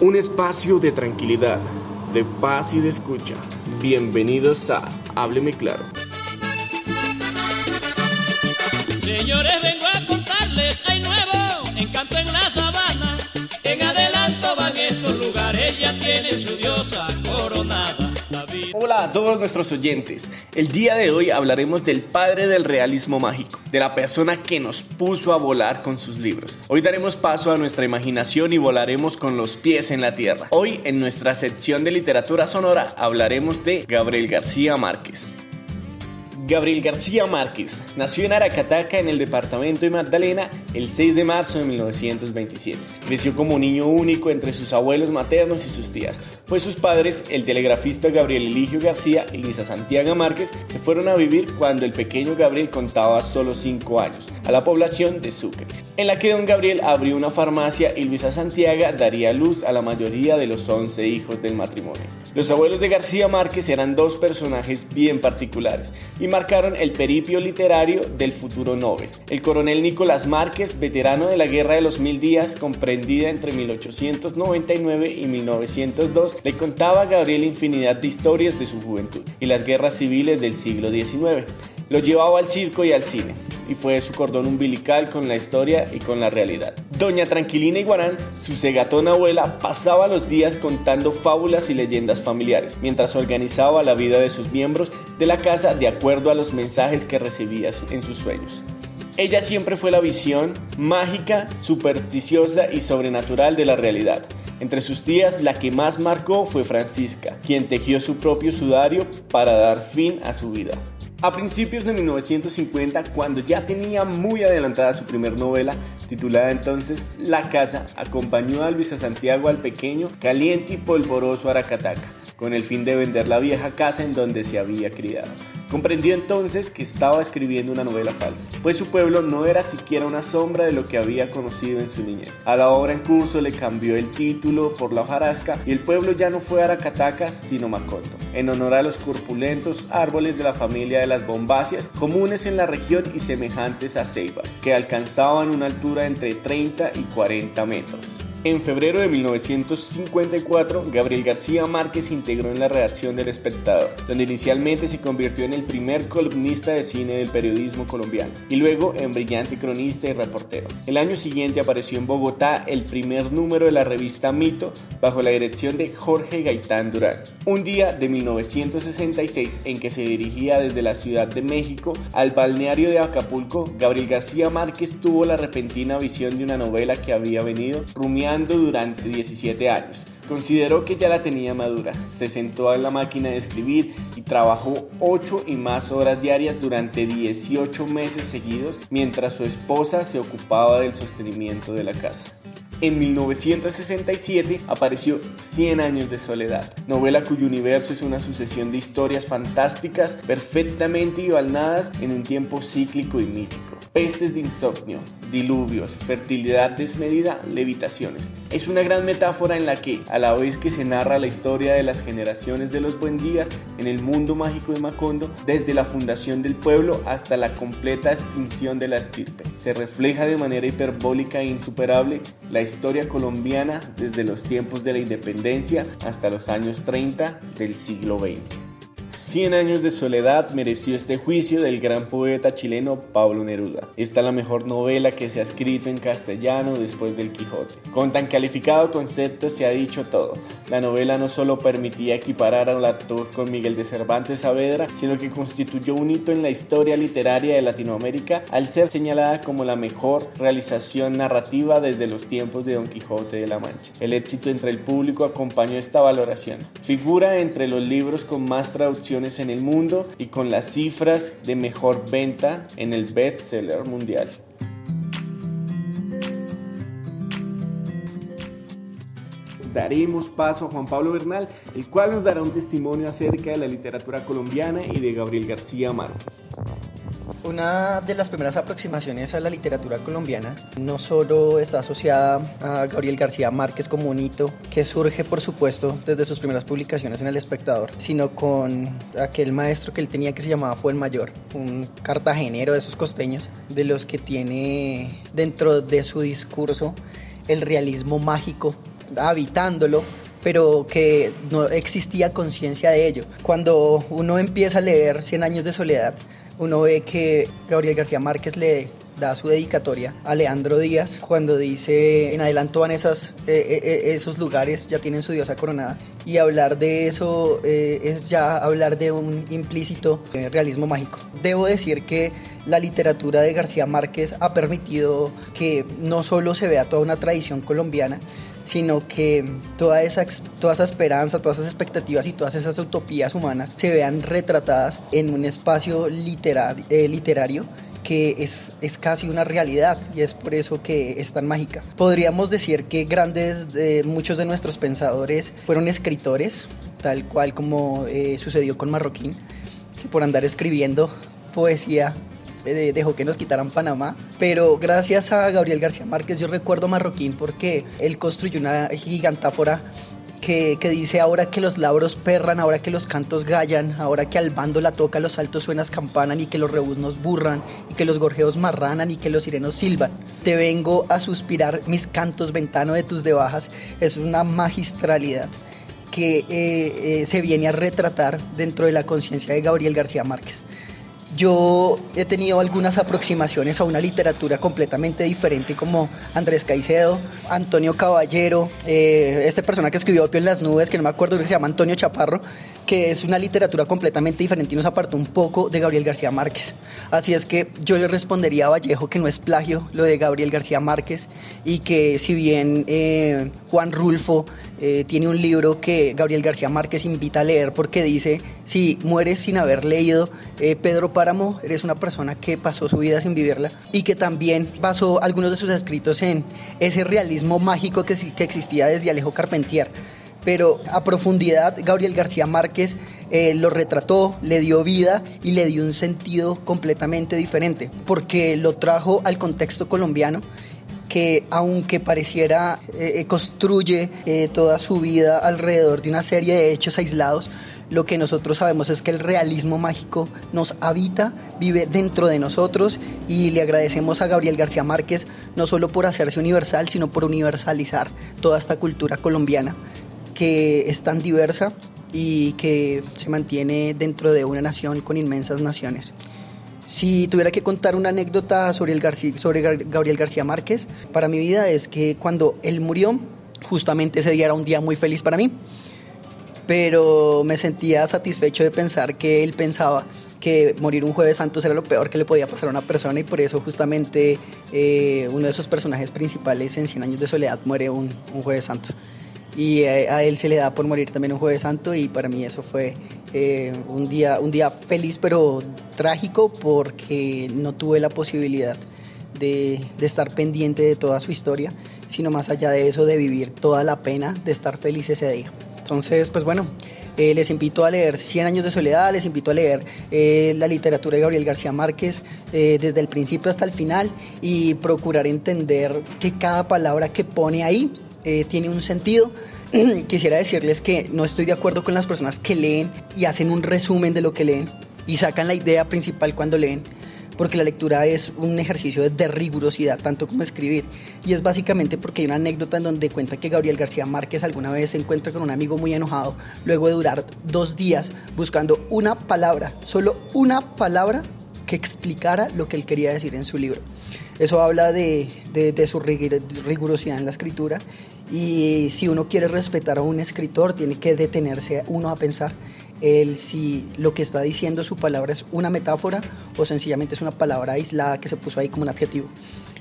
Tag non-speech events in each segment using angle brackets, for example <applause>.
Un espacio de tranquilidad, de paz y de escucha. Bienvenidos a Hábleme Claro. Señores, vengo a contarles, Hola a todos nuestros oyentes. El día de hoy hablaremos del padre del realismo mágico, de la persona que nos puso a volar con sus libros. Hoy daremos paso a nuestra imaginación y volaremos con los pies en la tierra. Hoy en nuestra sección de literatura sonora hablaremos de Gabriel García Márquez. Gabriel García Márquez nació en Aracataca, en el departamento de Magdalena, el 6 de marzo de 1927. Creció como niño único entre sus abuelos maternos y sus tías, pues sus padres, el telegrafista Gabriel Eligio García y Luisa Santiago Márquez, se fueron a vivir cuando el pequeño Gabriel contaba solo 5 años, a la población de Sucre, en la que don Gabriel abrió una farmacia y Luisa Santiago daría luz a la mayoría de los 11 hijos del matrimonio. Los abuelos de García Márquez eran dos personajes bien particulares y marcaron el peripio literario del futuro Nobel. El coronel Nicolás Márquez, veterano de la Guerra de los Mil Días, comprendida entre 1899 y 1902, le contaba a Gabriel infinidad de historias de su juventud y las guerras civiles del siglo XIX. Lo llevaba al circo y al cine, y fue su cordón umbilical con la historia y con la realidad. Doña Tranquilina Iguarán, su segatona abuela, pasaba los días contando fábulas y leyendas familiares, mientras organizaba la vida de sus miembros de la casa de acuerdo a los mensajes que recibía en sus sueños. Ella siempre fue la visión mágica, supersticiosa y sobrenatural de la realidad. Entre sus tías, la que más marcó fue Francisca, quien tejió su propio sudario para dar fin a su vida. A principios de 1950, cuando ya tenía muy adelantada su primer novela, titulada entonces La Casa, acompañó a Luisa Santiago al pequeño, caliente y polvoroso Aracataca, con el fin de vender la vieja casa en donde se había criado. Comprendió entonces que estaba escribiendo una novela falsa, pues su pueblo no era siquiera una sombra de lo que había conocido en su niñez. A la obra en curso le cambió el título por la hojarasca y el pueblo ya no fue Aracatacas sino Macondo, en honor a los corpulentos árboles de la familia de las bombáceas comunes en la región y semejantes a ceibas, que alcanzaban una altura entre 30 y 40 metros. En febrero de 1954, Gabriel García Márquez se integró en la redacción del Espectador, donde inicialmente se convirtió en el primer columnista de cine del periodismo colombiano y luego en brillante cronista y reportero. El año siguiente apareció en Bogotá el primer número de la revista Mito bajo la dirección de Jorge Gaitán Durán. Un día de 1966 en que se dirigía desde la Ciudad de México al balneario de Acapulco, Gabriel García Márquez tuvo la repentina visión de una novela que había venido rumiando durante 17 años. Consideró que ya la tenía madura, se sentó en la máquina de escribir y trabajó 8 y más horas diarias durante 18 meses seguidos mientras su esposa se ocupaba del sostenimiento de la casa. En 1967 apareció 100 años de soledad, novela cuyo universo es una sucesión de historias fantásticas perfectamente igualadas en un tiempo cíclico y mítico. Pestes de insomnio, diluvios, fertilidad desmedida, levitaciones. Es una gran metáfora en la que, a la vez que se narra la historia de las generaciones de los buen días en el mundo mágico de Macondo, desde la fundación del pueblo hasta la completa extinción de la estirpe, se refleja de manera hiperbólica e insuperable la historia colombiana desde los tiempos de la independencia hasta los años 30 del siglo XX. Cien años de soledad mereció este juicio del gran poeta chileno Pablo Neruda. Esta es la mejor novela que se ha escrito en castellano después del Quijote. Con tan calificado concepto se ha dicho todo. La novela no solo permitía equiparar al actor con Miguel de Cervantes Saavedra, sino que constituyó un hito en la historia literaria de Latinoamérica al ser señalada como la mejor realización narrativa desde los tiempos de Don Quijote de la Mancha. El éxito entre el público acompañó esta valoración. Figura entre los libros con más en el mundo y con las cifras de mejor venta en el bestseller mundial. daremos paso a Juan Pablo Bernal, el cual nos dará un testimonio acerca de la literatura colombiana y de Gabriel García Márquez. Una de las primeras aproximaciones a la literatura colombiana no solo está asociada a Gabriel García Márquez como un hito que surge por supuesto desde sus primeras publicaciones en El Espectador, sino con aquel maestro que él tenía que se llamaba Mayor, un cartagenero de esos costeños, de los que tiene dentro de su discurso el realismo mágico habitándolo, pero que no existía conciencia de ello. Cuando uno empieza a leer Cien años de soledad, uno ve que Gabriel García Márquez le da su dedicatoria a Leandro Díaz cuando dice en adelanto van eh, eh, eh, esos lugares, ya tienen su diosa coronada. Y hablar de eso es ya hablar de un implícito realismo mágico. Debo decir que la literatura de García Márquez ha permitido que no solo se vea toda una tradición colombiana, sino que toda esa, toda esa esperanza, todas esas expectativas y todas esas utopías humanas se vean retratadas en un espacio literario que es, es casi una realidad y es por eso que es tan mágica. Podríamos decir que grandes, de muchos de nuestros pensadores fueron escritores, tal cual como eh, sucedió con Marroquín, que por andar escribiendo poesía eh, dejó que nos quitaran Panamá, pero gracias a Gabriel García Márquez yo recuerdo Marroquín porque él construyó una gigantáfora que, dice ahora que los lauros perran, ahora que los cantos gallan, ahora que al bando la toca los altos suenas campanan y que los rebuznos burran y que los gorjeos marranan y que los sirenos silban. Te vengo a suspirar mis cantos, ventano de tus debajas. Es una magistralidad que eh, eh, se viene a retratar dentro de la conciencia de Gabriel García Márquez. Yo he tenido algunas aproximaciones a una literatura completamente diferente como Andrés Caicedo, Antonio Caballero, eh, persona que escribió Opio en las nubes, que no me acuerdo que se llama Antonio Chaparro, que es una literatura completamente diferente y nos apartó un poco de Gabriel García Márquez. Así es que yo le respondería a Vallejo que no es plagio lo de Gabriel García Márquez y que si bien eh, Juan Rulfo eh, tiene un libro que Gabriel García Márquez invita a leer porque dice, si mueres sin haber leído eh, Pedro Páramo, eres una persona que pasó su vida sin vivirla y que también basó algunos de sus escritos en ese realismo mágico que, existía desde Alejo Carpentier. Pero a profundidad Gabriel García Márquez eh, lo retrató, le dio vida y le dio un sentido completamente diferente, porque lo trajo al contexto colombiano que aunque pareciera eh, eh, construye toda su vida alrededor de una serie de hechos aislados, lo que nosotros sabemos es que el realismo mágico nos habita, vive dentro de nosotros y le agradecemos a Gabriel García Márquez no solo por hacerse universal, sino por universalizar toda esta cultura colombiana que es tan diversa y que se mantiene dentro de una nación con inmensas naciones. Si tuviera que contar una anécdota sobre, el sobre Gabriel García Márquez, para mi vida es que cuando él murió, justamente ese día era un día muy feliz para mí, pero me sentía satisfecho de pensar que él pensaba que morir un jueves santo era lo peor que le podía pasar a una persona y por eso justamente eh, uno de sus personajes principales en 100 años de soledad muere un, un jueves santo y a, él se le da por morir también un jueves santo y para mí eso fue eh, un, día, un día feliz pero trágico porque no tuve la posibilidad de, de, estar pendiente de toda su historia, sino más allá de eso de vivir toda la pena de estar feliz ese día. Entonces, pues bueno, eh, les invito a leer Cien años de soledad, les invito a leer eh, la literatura de Gabriel García Márquez desde el principio hasta el final y procurar entender que cada palabra que pone ahí tiene un sentido <clears throat> quisiera decirles que no estoy de acuerdo con las personas que leen y hacen un resumen de lo que leen y sacan la idea principal cuando leen, porque la lectura es un ejercicio de rigurosidad, tanto como escribir. Y es básicamente porque hay una anécdota en donde cuenta que Gabriel García Márquez alguna vez se encuentra con un amigo muy enojado, luego de durar dos días buscando una palabra, solo una palabra que explicara lo que él quería decir en su libro. Eso habla de, de, su rigurosidad en la escritura y si uno quiere respetar a un escritor tiene que detenerse uno a pensar el si lo que está diciendo su palabra es una metáfora o sencillamente es una palabra aislada que se puso ahí como un adjetivo.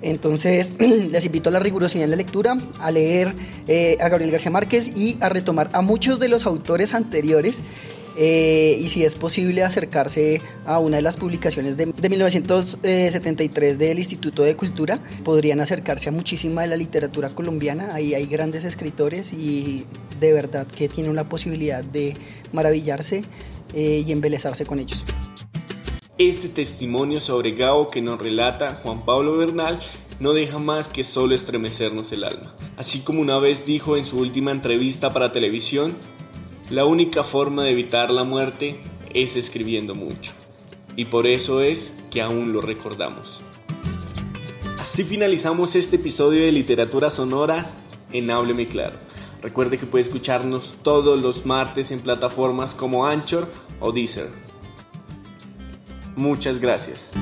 Entonces <clears throat> les invito a la rigurosidad en la lectura, a leer eh, a Gabriel García Márquez y a retomar a muchos de los autores anteriores eh, y si es posible acercarse a una de las publicaciones de, 1973 del Instituto de Cultura, podrían acercarse a muchísima de la literatura colombiana, ahí hay grandes escritores y de verdad que tienen la posibilidad de maravillarse eh, y embelezarse con ellos. Este testimonio sobre Gabo que nos relata Juan Pablo Bernal no deja más que solo estremecernos el alma. Así como una vez dijo en su última entrevista para televisión, la única forma de evitar la muerte es escribiendo mucho. Y por eso es que aún lo recordamos. Así finalizamos este episodio de Literatura Sonora en Hábleme Claro. Recuerde que puede escucharnos todos los martes en plataformas como Anchor o Deezer. Muchas gracias.